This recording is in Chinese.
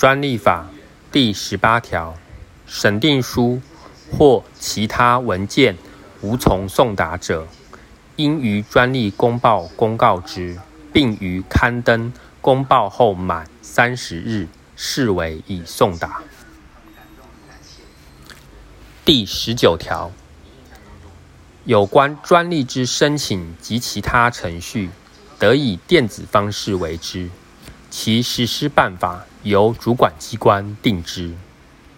专利法第十八条，审定书或其他文件无从送达者，应于专利公报公告之，并于刊登公报后满三十日视为已送达。第十九条，有关专利之申请及其他程序，得以电子方式为之。其实施办法由主管机关定之。